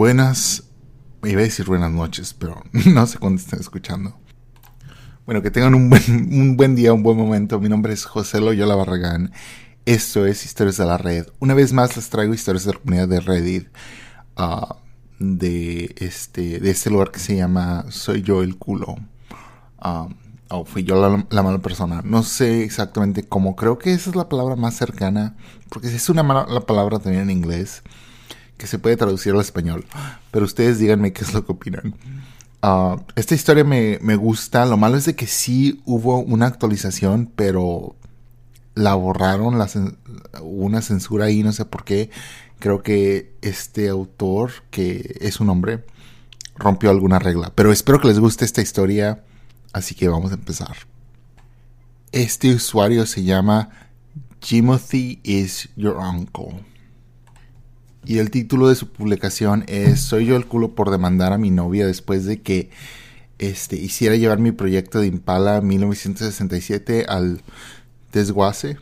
Buenas, iba a decir buenas noches, pero no sé cuándo estén escuchando. Bueno, que tengan un buen, un buen día, un buen momento. Mi nombre es José Loyola Barragán. Esto es Historias de la Red. Una vez más les traigo historias de la comunidad de Reddit. ah, de, este, de este lugar que se llama Soy yo el culo. Ah, o fui yo la, la mala persona. No sé exactamente cómo. Creo que esa es la palabra más cercana. Porque es una mala la palabra también en inglés. Que se puede traducir al español. Pero ustedes díganme qué es lo que opinan. Ah, esta historia me, me gusta. Lo malo es de que sí hubo una actualización. Pero la borraron. La una censura ahí. No sé por qué. Creo que este autor, que es un hombre, rompió alguna regla. Pero espero que les guste esta historia. Así que vamos a empezar. Este usuario se llama Timothy is your uncle. Y el título de su publicación es Soy yo el culo por demandar a mi novia después de que este, hiciera llevar mi proyecto de Impala 1967 al desguace.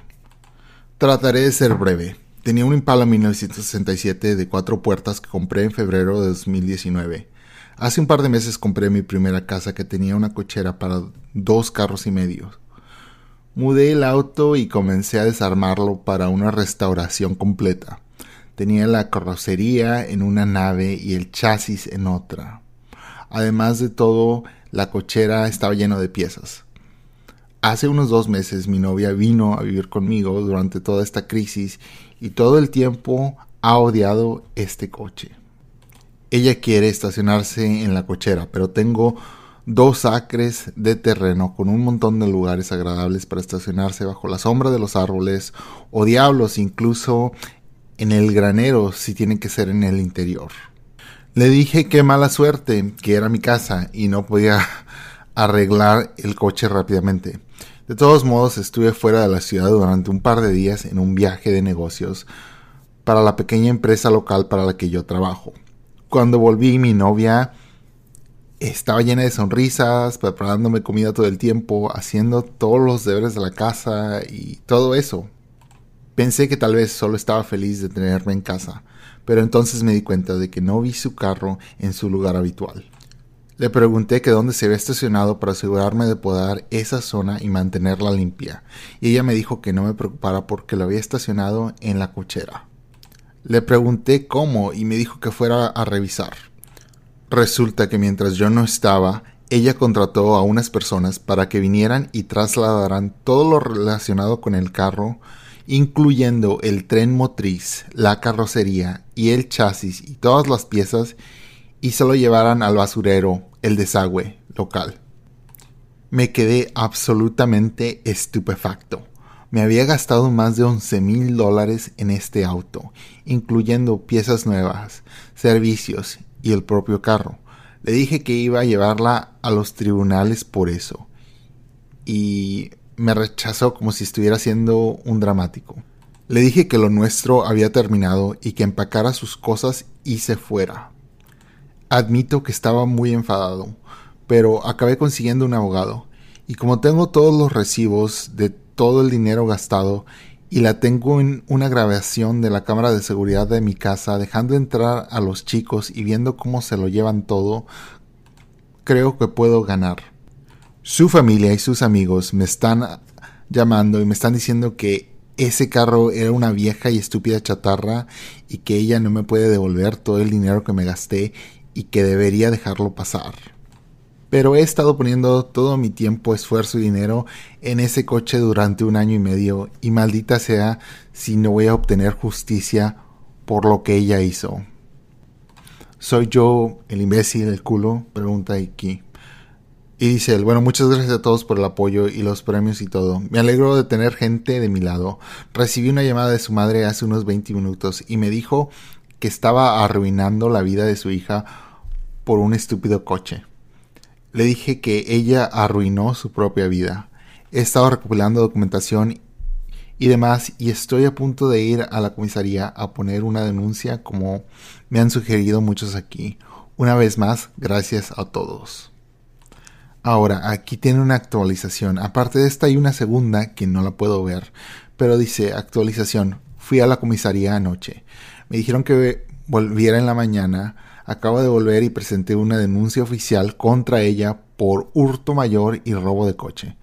Trataré de ser breve. Tenía un Impala 1967 de cuatro puertas que compré en febrero de 2019. Hace un par de meses compré mi primera casa que tenía una cochera para dos carros y medio. Mudé el auto y comencé a desarmarlo para una restauración completa. Tenía la carrocería en una nave y el chasis en otra. Además de todo, la cochera estaba llena de piezas. Hace unos dos meses mi novia vino a vivir conmigo durante toda esta crisis y todo el tiempo ha odiado este coche. Ella quiere estacionarse en la cochera, pero tengo dos acres de terreno con un montón de lugares agradables para estacionarse bajo la sombra de los árboles o diablos incluso en el granero si tiene que ser en el interior. Le dije qué mala suerte, que era mi casa y no podía arreglar el coche rápidamente. De todos modos, estuve fuera de la ciudad durante un par de días en un viaje de negocios para la pequeña empresa local para la que yo trabajo. Cuando volví, mi novia estaba llena de sonrisas, preparándome comida todo el tiempo, haciendo todos los deberes de la casa y todo eso. Pensé que tal vez solo estaba feliz de tenerme en casa, pero entonces me di cuenta de que no vi su carro en su lugar habitual. Le pregunté que dónde se había estacionado para asegurarme de podar esa zona y mantenerla limpia, y ella me dijo que no me preocupara porque lo había estacionado en la cochera. Le pregunté cómo y me dijo que fuera a revisar. Resulta que mientras yo no estaba, ella contrató a unas personas para que vinieran y trasladaran todo lo relacionado con el carro, incluyendo el tren motriz, la carrocería y el chasis y todas las piezas, y se lo llevaran al basurero, el desagüe local. Me quedé absolutamente estupefacto. Me había gastado más de 11 mil dólares en este auto, incluyendo piezas nuevas, servicios y el propio carro. Le dije que iba a llevarla a los tribunales por eso. Y me rechazó como si estuviera haciendo un dramático. Le dije que lo nuestro había terminado y que empacara sus cosas y se fuera. Admito que estaba muy enfadado, pero acabé consiguiendo un abogado. Y como tengo todos los recibos de todo el dinero gastado y la tengo en una grabación de la cámara de seguridad de mi casa dejando entrar a los chicos y viendo cómo se lo llevan todo, creo que puedo ganar. Su familia y sus amigos me están llamando y me están diciendo que ese carro era una vieja y estúpida chatarra y que ella no me puede devolver todo el dinero que me gasté y que debería dejarlo pasar. Pero he estado poniendo todo mi tiempo, esfuerzo y dinero en ese coche durante un año y medio y maldita sea si no voy a obtener justicia por lo que ella hizo. ¿Soy yo el imbécil, el culo? Pregunta aquí. Y dice él, bueno, muchas gracias a todos por el apoyo y los premios y todo. Me alegro de tener gente de mi lado. Recibí una llamada de su madre hace unos 20 minutos y me dijo que estaba arruinando la vida de su hija por un estúpido coche. Le dije que ella arruinó su propia vida. He estado recopilando documentación y demás y estoy a punto de ir a la comisaría a poner una denuncia como me han sugerido muchos aquí. Una vez más, gracias a todos. Ahora, aquí tiene una actualización. Aparte de esta hay una segunda que no la puedo ver. Pero dice actualización. Fui a la comisaría anoche. Me dijeron que volviera en la mañana Acabo de volver y presenté una denuncia oficial contra ella por hurto mayor y robo de coche.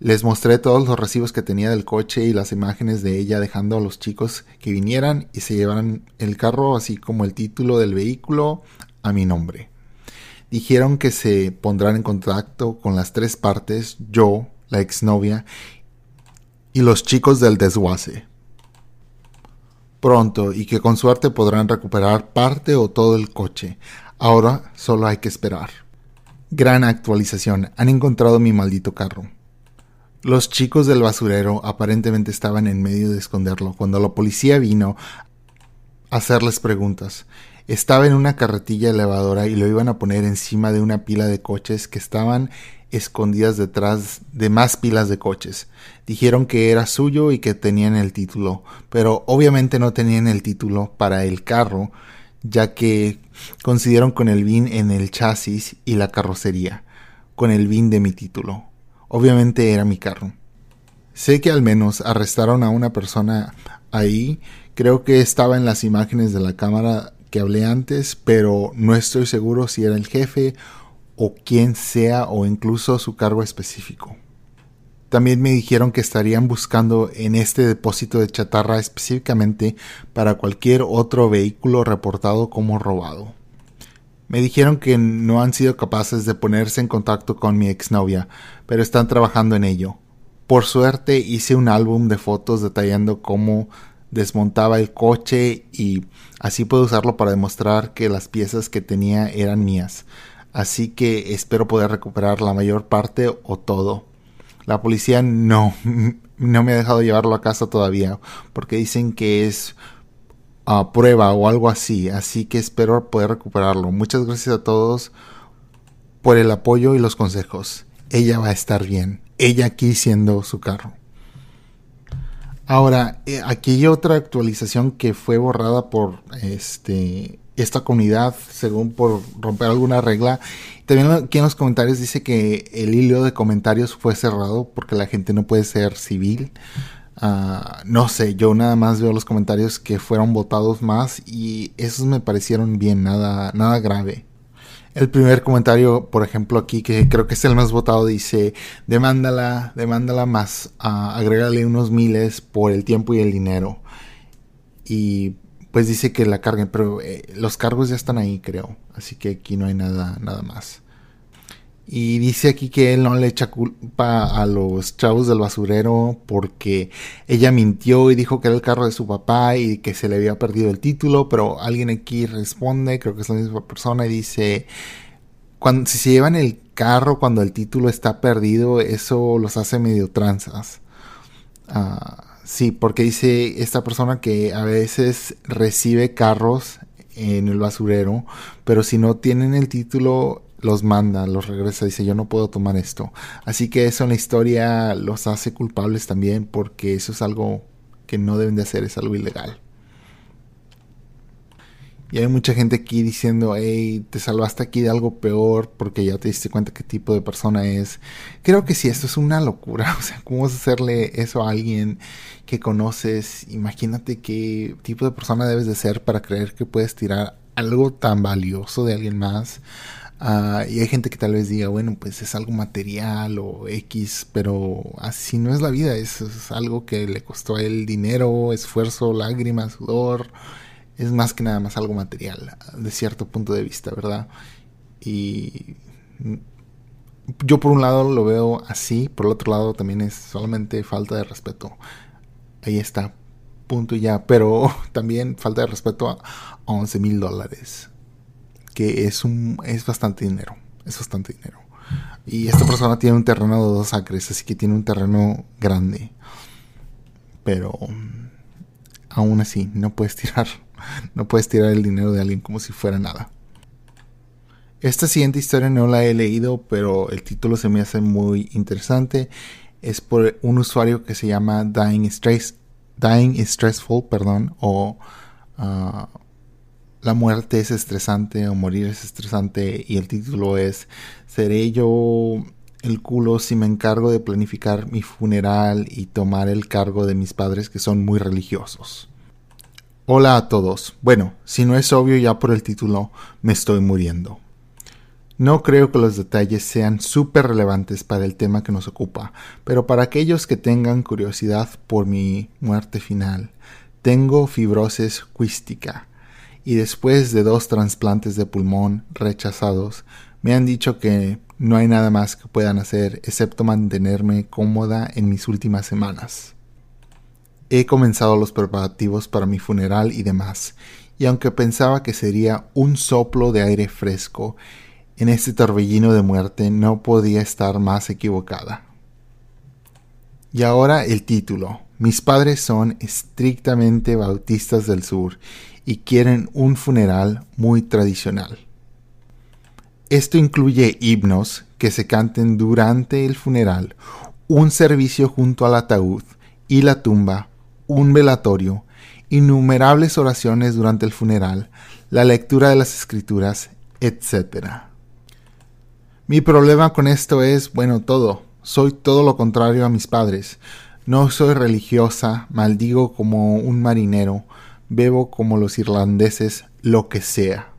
Les mostré todos los recibos que tenía del coche y las imágenes de ella dejando a los chicos que vinieran y se llevaran el carro, así como el título del vehículo, a mi nombre. Dijeron que se pondrán en contacto con las tres partes, yo, la exnovia y los chicos del desguace. Pronto y que con suerte podrán recuperar parte o todo el coche. Ahora solo hay que esperar. Gran actualización. Han encontrado mi maldito carro. Los chicos del basurero aparentemente estaban en medio de esconderlo cuando la policía vino a hacerles preguntas. Estaba en una carretilla elevadora y lo iban a poner encima de una pila de coches que estaban escondidas detrás de más pilas de coches. Dijeron que era suyo y que tenían el título, pero obviamente no tenían el título para el carro, ya que coincidieron con el VIN en el chasis y la carrocería, con el VIN de mi título. Obviamente era mi carro. Sé que al menos arrestaron a una persona ahí. Creo que estaba en las imágenes de la cámara que hablé antes, pero no estoy seguro si era el jefe o quien sea o incluso su cargo específico. También me dijeron que estarían buscando en este depósito de chatarra específicamente para cualquier otro vehículo reportado como robado. Me dijeron que no han sido capaces de ponerse en contacto con mi exnovia, pero están trabajando en ello. Por suerte hice un álbum de fotos detallando cómo desmontaba el coche y así puedo usarlo para demostrar que las piezas que tenía eran mías. Así que espero poder recuperar la mayor parte o todo. La policía no, no me ha dejado llevarlo a casa todavía porque dicen que es prueba o algo así. Así que espero poder recuperarlo. Muchas gracias a todos por el apoyo y los consejos. Ella va a estar bien. Ella aquí siendo su carro. Ahora, eh, aquí hay otra actualización que fue borrada por este esta comunidad, según por romper alguna regla. También aquí en los comentarios dice que el hilo de comentarios fue cerrado porque la gente no puede ser civil. Ah, no sé, yo nada más veo los comentarios que fueron votados más y esos me parecieron bien, nada, nada grave. El primer comentario, por ejemplo, aquí, que creo que es el más votado, dice, demándala, demándala más, uh, agrégale unos miles por el tiempo y el dinero. Y pues dice que la carguen, pero eh, los cargos ya están ahí, creo. Así que aquí no hay nada, nada más. Y dice aquí que él no le echa culpa a los chavos del basurero porque ella mintió y dijo que era el carro de su papá y que se le había perdido el título, pero alguien aquí responde, creo que es la misma persona, y dice, cuando, si se llevan el carro cuando el título está perdido, eso los hace medio tranzas. Ah, sí, porque dice esta persona que a veces recibe carros en el basurero, pero si no tienen el título los manda, los regresa, dice yo no puedo tomar esto. Así que eso en la historia los hace culpables también porque eso es algo que no deben de hacer, es algo ilegal. Y hay mucha gente aquí diciendo, hey, te salvaste aquí de algo peor porque ya te diste cuenta qué tipo de persona es. Creo que sí, esto es una locura. O sea, ¿cómo vas a hacerle eso a alguien que conoces? Imagínate qué tipo de persona debes de ser para creer que puedes tirar algo tan valioso de alguien más Ah, y hay gente que tal vez diga, bueno, pues es algo material o X, pero así no es la vida, es, es algo que le costó a él dinero, esfuerzo, lágrimas, sudor, es más que nada más algo material, de cierto punto de vista, ¿verdad? Y yo por un lado lo veo así, por el otro lado también es solamente falta de respeto. Ahí está, punto y ya, pero también falta de respeto a 11 mil dólares es un es bastante dinero, es bastante dinero. Y esta persona tiene un terreno de dos acres, así que tiene un terreno grande. Pero aún así, no puedes tirar, no puedes tirar el dinero de alguien como si fuera nada. Esta siguiente historia no la he leído, pero el título se me hace muy interesante. Es por un usuario que se llama Dying, Stress, Dying Stressful, perdón, o uh, la muerte es estresante o morir es estresante y el título es ¿Seré yo el culo si me encargo de planificar mi funeral y tomar el cargo de mis padres que son muy religiosos? Hola a todos. Bueno, si no es obvio ya por el título, me estoy muriendo. No creo que los detalles sean súper relevantes para el tema que nos ocupa, pero para aquellos que tengan curiosidad por mi muerte final, tengo fibrosis quística y después de dos trasplantes de pulmón rechazados, me han dicho que no hay nada más que puedan hacer excepto mantenerme cómoda en mis últimas semanas. He comenzado los preparativos para mi funeral y demás, y aunque pensaba que sería un soplo de aire fresco en este torbellino de muerte, no podía estar más equivocada. Y ahora el título. Mis padres son estrictamente bautistas del sur y quieren un funeral muy tradicional. Esto incluye himnos que se canten durante el funeral, un servicio junto al ataúd y la tumba, un velatorio, innumerables oraciones durante el funeral, la lectura de las escrituras, etc. Mi problema con esto es, bueno, todo. Soy todo lo contrario a mis padres. No soy religiosa, maldigo como un marinero, bebo como los irlandeses, lo que sea.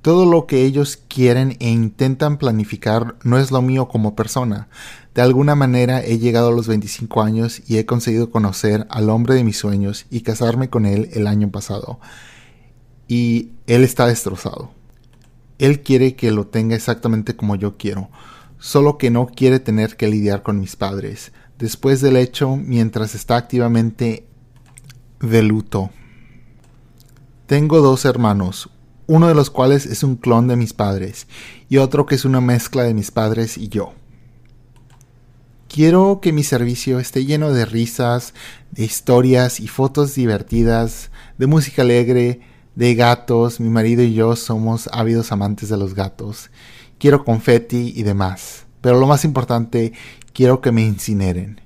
Todo lo que ellos quieren e intentan planificar no es lo mío como persona. De alguna manera he llegado a los 25 años y he conseguido conocer al hombre de mis sueños y casarme con él el año pasado. Y él está destrozado. Él quiere que lo tenga exactamente como yo quiero, solo que no quiere tener que lidiar con mis padres. Después del hecho, mientras está activamente de luto. Tengo dos hermanos, uno de los cuales es un clon de mis padres y otro que es una mezcla de mis padres y yo. Quiero que mi servicio esté lleno de risas, de historias y fotos divertidas, de música alegre, de gatos. Mi marido y yo somos ávidos amantes de los gatos. Quiero confeti y demás. Pero lo más importante, quiero que me incineren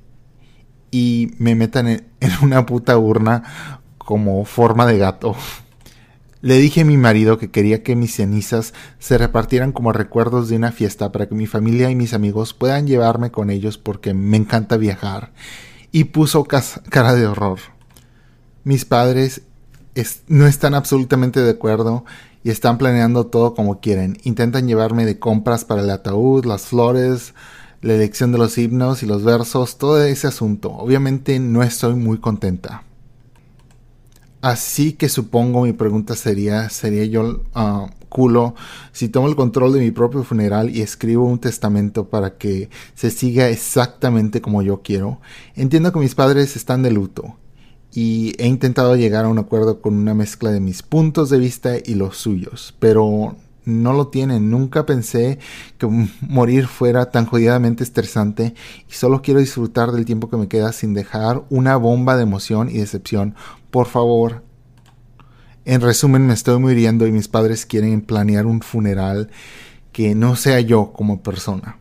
y me metan en, una puta urna como forma de gato. Le dije a mi marido que quería que mis cenizas se repartieran como recuerdos de una fiesta para que mi familia y mis amigos puedan llevarme con ellos porque me encanta viajar. Y puso cara de horror. Mis padres no están absolutamente de acuerdo y están planeando todo como quieren. Intentan llevarme de compras para el ataúd, las flores, la elección de los himnos y los versos, todo ese asunto. Obviamente no estoy muy contenta. Así que supongo mi pregunta sería, ¿sería yo uh, culo si tomo el control de mi propio funeral y escribo un testamento para que se siga exactamente como yo quiero? Entiendo que mis padres están de luto y he intentado llegar a un acuerdo con una mezcla de mis puntos de vista y los suyos, pero no lo tienen. Nunca pensé que morir fuera tan jodidamente estresante y solo quiero disfrutar del tiempo que me queda sin dejar una bomba de emoción y decepción. Por favor. En resumen, me estoy muriendo y mis padres quieren planear un funeral que no sea yo como persona.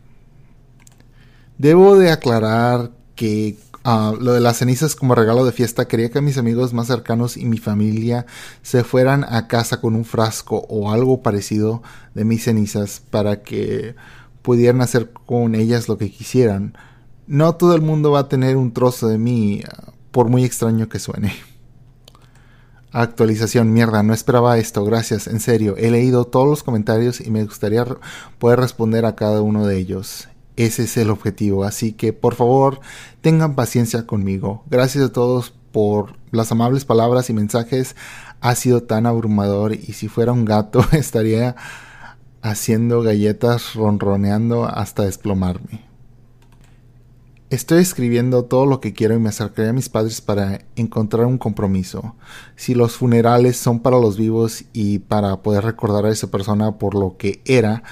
Debo de aclarar que Ah, lo de las cenizas como regalo de fiesta, quería que mis amigos más cercanos y mi familia se fueran a casa con un frasco o algo parecido de mis cenizas para que pudieran hacer con ellas lo que quisieran. No todo el mundo va a tener un trozo de mí, ah, por muy extraño que suene. Actualización, mierda, no esperaba esto, gracias, en serio, he leído todos los comentarios y me gustaría poder responder a cada uno de ellos. Ese es el objetivo. Así que por favor tengan paciencia conmigo. Gracias a todos por las amables palabras y mensajes. Ha sido tan abrumador y si fuera un gato estaría haciendo galletas ronroneando hasta desplomarme. Estoy escribiendo todo lo que quiero y me acercaré a mis padres para encontrar un compromiso. Si los funerales son para los vivos y para poder recordar a esa persona por lo que era,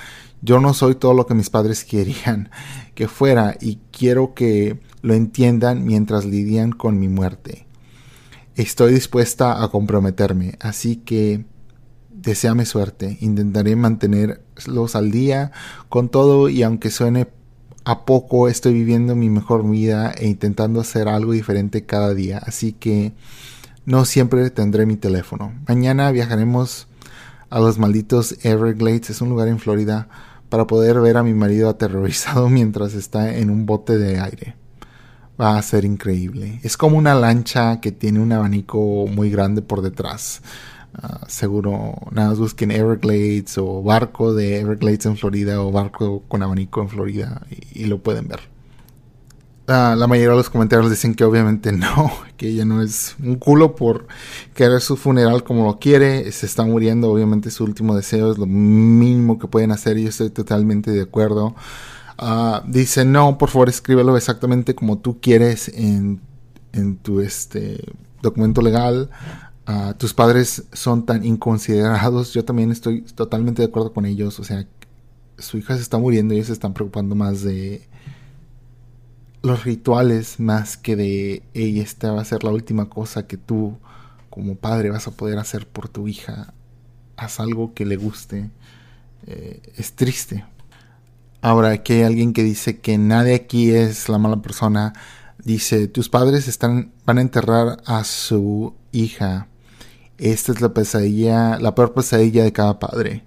yo no soy todo lo que mis padres querían que fuera y quiero que lo entiendan mientras lidian con mi muerte. Estoy dispuesta a comprometerme, así que deseame suerte. Intentaré mantenerlos al día con todo y aunque suene a poco, estoy viviendo mi mejor vida e intentando hacer algo diferente cada día, así que no siempre tendré mi teléfono. Mañana viajaremos a los malditos Everglades, es un lugar en Florida para poder ver a mi marido aterrorizado mientras está en un bote de aire. va a ser increíble. Es como una lancha que tiene un abanico muy grande por detrás. Ah, seguro nada más busquen Everglades o barco de Everglades en Florida o barco con abanico en Florida y, lo pueden ver. Ah, la mayoría de los comentarios dicen que obviamente no, que ella no es un culo por querer su funeral como lo quiere, se está muriendo, obviamente su último deseo es lo mínimo que pueden hacer y yo estoy totalmente de acuerdo. Ah, dice, no, por favor escríbelo exactamente como tú quieres en, en tu este, documento legal. Ah, tus padres son tan inconsiderados. Yo también estoy totalmente de acuerdo con ellos. O sea, su hija se está muriendo y ellos se están preocupando más de los rituales más que de ella esta va a ser la última cosa que tú como padre vas a poder hacer por tu hija. Haz algo que le guste. Eh, es triste. Ahora, aquí hay alguien que dice que nadie aquí es la mala persona. Dice, tus padres están, van a enterrar a su hija. Esta es la pesadilla, la peor pesadilla de cada padre.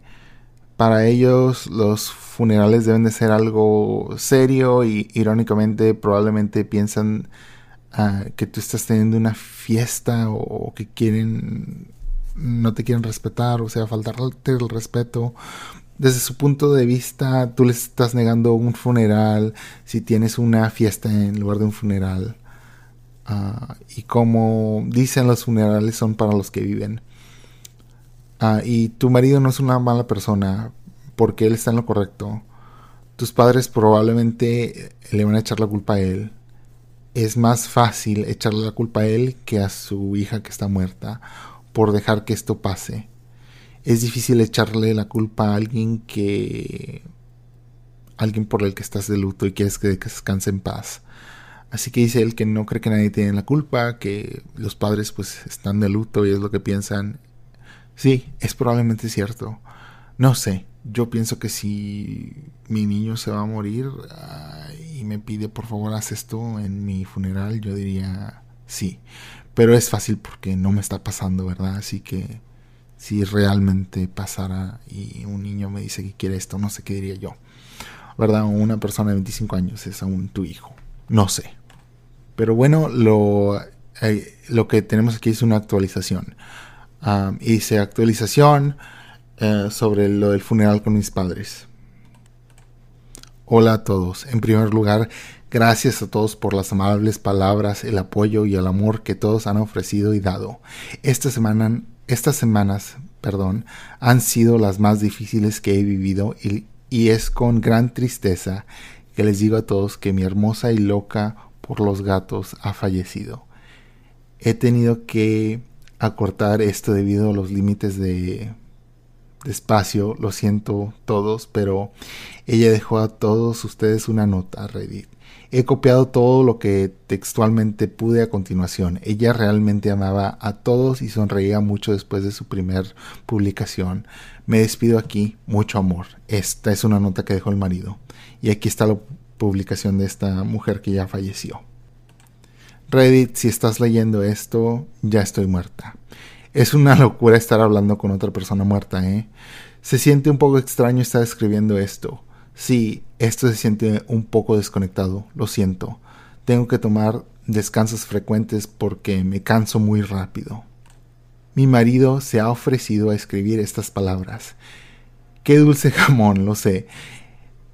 Para ellos los funerales deben de ser algo serio y irónicamente probablemente piensan ah, que tú estás teniendo una fiesta o, que quieren no te quieren respetar, o sea, faltarte el respeto desde su punto de vista, tú les estás negando un funeral si tienes una fiesta en lugar de un funeral. Ah, y como dicen los funerales son para los que viven. Ah, y tu marido no es una mala persona porque él está en lo correcto. Tus padres probablemente le van a echar la culpa a él. Es más fácil echarle la culpa a él que a su hija que está muerta por dejar que esto pase es difícil echarle la culpa a alguien que alguien por el que estás de luto y quieres que descanse en paz. Así que dice él que no cree que nadie tiene la culpa, que los padres pues están de luto y es lo que piensan. Sí, es probablemente cierto. No sé, yo pienso que si mi niño se va a morir y me pide por favor haz esto en mi funeral, yo diría sí. Pero es fácil porque no me está pasando, ¿verdad? Así que si realmente pasara y un niño me dice que quiere esto, no sé qué diría yo. ¿Verdad? una persona de 25 años es aún tu hijo. No sé. Pero bueno, lo, eh, lo que tenemos aquí es una actualización. Hice actualización eh, sobre lo del funeral con mis padres. Hola a todos. En primer lugar, gracias a todos por las amables palabras, el apoyo y el amor que todos han ofrecido y dado. Esta semana estas semanas, perdón, han sido las más difíciles que he vivido y es con gran tristeza que les digo a todos que mi hermosa y loca por los gatos ha fallecido. He tenido que acortar esto debido a los límites de, espacio, lo siento todos, pero ella dejó a todos ustedes una nota, Reddit. He copiado todo lo que textualmente pude a continuación. Ella realmente amaba a todos y sonreía mucho después de su primer publicación. Me despido aquí, mucho amor. Esta es una nota que dejó el marido. Y aquí está la publicación de esta mujer que ya falleció. Reddit, si estás leyendo esto, ya estoy muerta. Es una locura estar hablando con otra persona muerta, ¿eh? Se siente un poco extraño estar escribiendo esto. Sí, esto se siente un poco desconectado, lo siento. Tengo que tomar descansos frecuentes porque me canso muy rápido. Mi marido se ha ofrecido a escribir estas palabras. Qué dulce jamón, lo sé.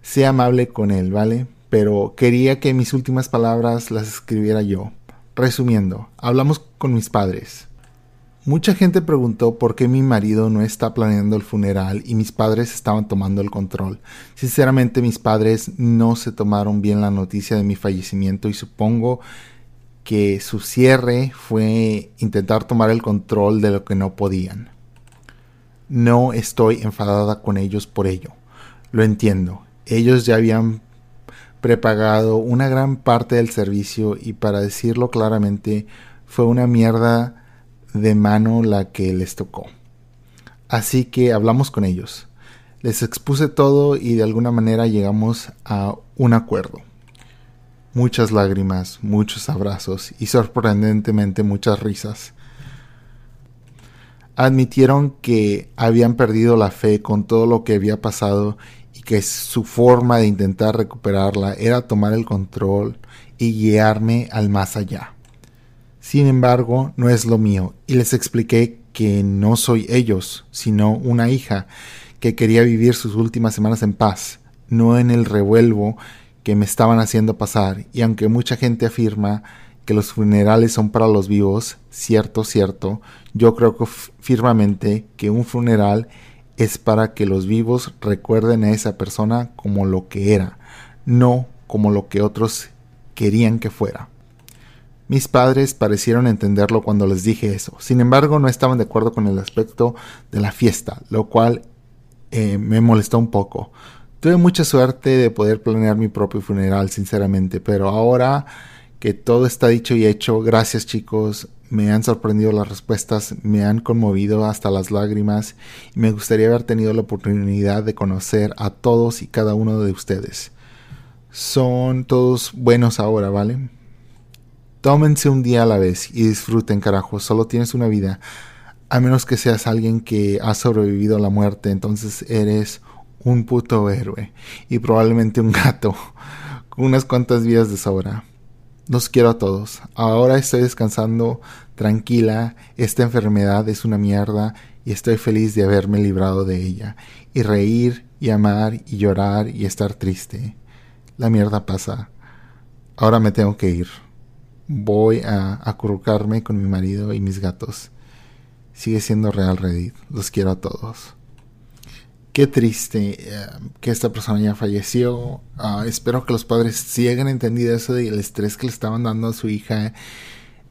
Sé amable con él, ¿vale? Pero quería que mis últimas palabras las escribiera yo. Resumiendo, hablamos con mis padres. Mucha gente preguntó por qué mi marido no está planeando el funeral y mis padres estaban tomando el control. Sinceramente mis padres no se tomaron bien la noticia de mi fallecimiento y supongo que su cierre fue intentar tomar el control de lo que no podían. No estoy enfadada con ellos por ello. Lo entiendo. Ellos ya habían prepagado una gran parte del servicio y para decirlo claramente fue una mierda de mano la que les tocó. Así que hablamos con ellos. Les expuse todo y de alguna manera llegamos a un acuerdo. Muchas lágrimas, muchos abrazos y sorprendentemente muchas risas. Admitieron que habían perdido la fe con todo lo que había pasado que su forma de intentar recuperarla era tomar el control y guiarme al más allá. Sin embargo, no es lo mío, y les expliqué que no soy ellos, sino una hija que quería vivir sus últimas semanas en paz, no en el revuelvo que me estaban haciendo pasar, y aunque mucha gente afirma que los funerales son para los vivos, cierto, cierto, yo creo firmemente que un funeral es para que los vivos recuerden a esa persona como lo que era, no como lo que otros querían que fuera. Mis padres parecieron entenderlo cuando les dije eso, sin embargo no estaban de acuerdo con el aspecto de la fiesta, lo cual eh, me molestó un poco. Tuve mucha suerte de poder planear mi propio funeral, sinceramente, pero ahora que todo está dicho y hecho. Gracias chicos, me han sorprendido las respuestas, me han conmovido hasta las lágrimas y me gustaría haber tenido la oportunidad de conocer a todos y cada uno de ustedes. Son todos buenos ahora, ¿vale? Tómense un día a la vez y disfruten, carajo, solo tienes una vida. A menos que seas alguien que ha sobrevivido a la muerte, entonces eres un puto héroe y probablemente un gato con unas cuantas vidas de sobra. Los quiero a todos. Ahora estoy descansando tranquila. Esta enfermedad es una mierda y estoy feliz de haberme librado de ella. Y reír y amar y llorar y estar triste. La mierda pasa. Ahora me tengo que ir. Voy a acurrucarme con mi marido y mis gatos. Sigue siendo real Reddit. Los quiero a todos qué triste eh, que esta persona ya falleció. Ah, espero que los padres sí hayan entendido eso del estrés que le estaban dando a su hija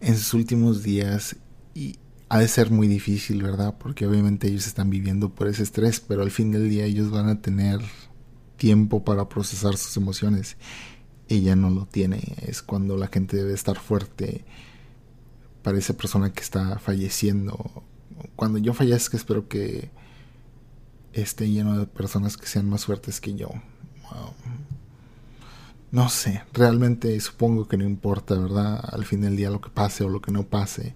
en sus últimos días. Y ha de ser muy difícil, ¿verdad? Porque obviamente ellos están viviendo por ese estrés, pero al fin del día ellos van a tener tiempo para procesar sus emociones. Ella no lo tiene. Es cuando la gente debe estar fuerte para esa persona que está falleciendo. Cuando yo fallezca, espero que esté lleno de personas que sean más fuertes que yo. no sé, realmente supongo que no importa, ¿verdad? Al fin del día lo que pase o lo que no pase,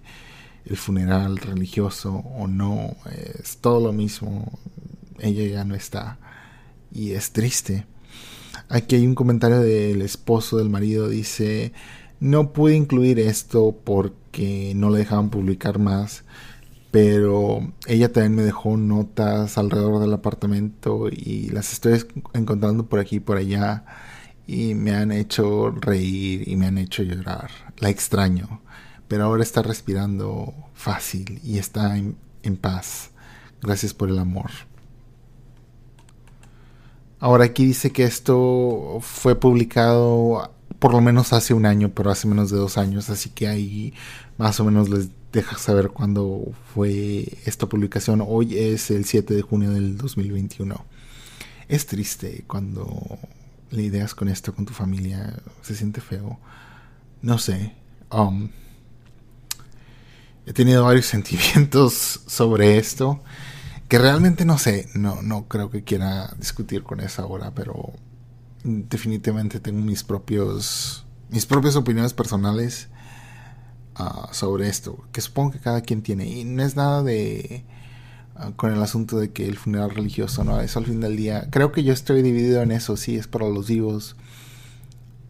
el funeral religioso o no, es todo lo mismo. Ella ya no está y es triste. Aquí hay un comentario del esposo del marido, dice, no pude incluir esto porque no le dejaban publicar más pero ella también me dejó notas alrededor del apartamento y las estoy encontrando por aquí y por allá y me han hecho reír y me han hecho llorar. La extraño, pero ahora está respirando fácil y está en, paz. Gracias por el amor. Ahora aquí dice que esto fue publicado por lo menos hace un año, pero hace menos de dos años, así que ahí más o menos les deja saber cuándo fue esta publicación. Hoy es el 7 de junio del 2021. Es triste cuando le ideas con esto con tu familia, se siente feo. No sé. Um, he tenido varios sentimientos sobre esto que realmente no sé, no, no creo que quiera discutir con eso ahora, pero definitivamente tengo mis propios mis propias opiniones personales Ah, sobre esto, que supongo que cada quien tiene. Y no es nada de ah, con el asunto de que el funeral religioso, no, eso al fin del día. Creo que yo estoy dividido en eso, sí, es para los vivos.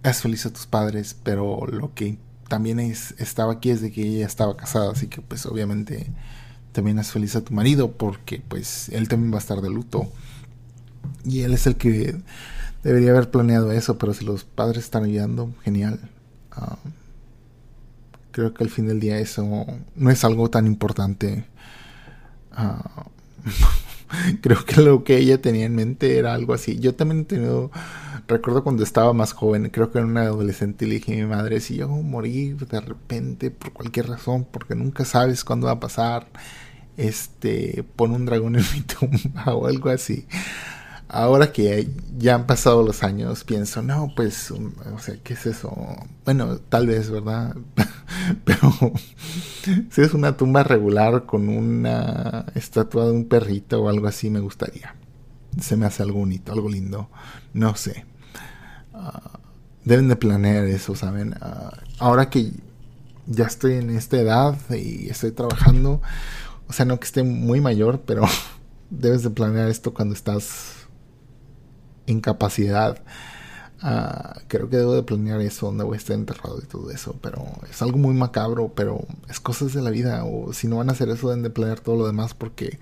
Es feliz a tus padres, pero lo que también es, estaba aquí es de que ella estaba casada, así que pues obviamente también es feliz a tu marido porque pues él también va a estar de luto. Y él es el que debería haber planeado eso, pero si los padres están ayudando, genial. Ah, creo que al fin del día eso no es algo tan importante. Ah, creo que lo que ella tenía en mente era algo así. Yo también he tenido, recuerdo cuando estaba más joven, creo que era una adolescente, le dije a mi madre, si yo morir de repente por cualquier razón, porque nunca sabes cuándo va a pasar, este, pon un dragón en mi tumba o algo así ahora que ya han pasado los años, pienso, no, pues, o sea, ¿qué es eso? Bueno, tal vez, ¿verdad? Pero si es una tumba regular con una estatua de un perrito o algo así, me gustaría. Se me hace algo bonito, algo lindo. No sé. Ah, deben de planear eso, ¿saben? Ah, ahora que ya estoy en esta edad y estoy trabajando, o sea, no que esté muy mayor, pero debes de planear esto cuando estás incapacidad. Ah, creo que debo de planear eso, donde voy a estar enterrado y todo eso, pero es algo muy macabro, pero es cosas de la vida, o si no van a hacer eso, deben de planear todo lo demás porque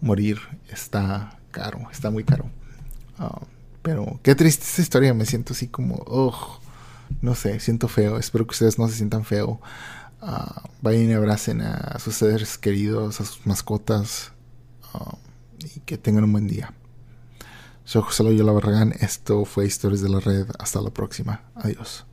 morir está caro, está muy caro. Ah, pero qué triste esta historia, me siento así como, oh, no sé, siento feo, espero que ustedes no se sientan feo. Ah, vayan y abracen a sus seres queridos, a sus mascotas y que tengan un buen día. Soy José Loyola Barragán. Esto fue Historias de la Red. Hasta la próxima. Adiós.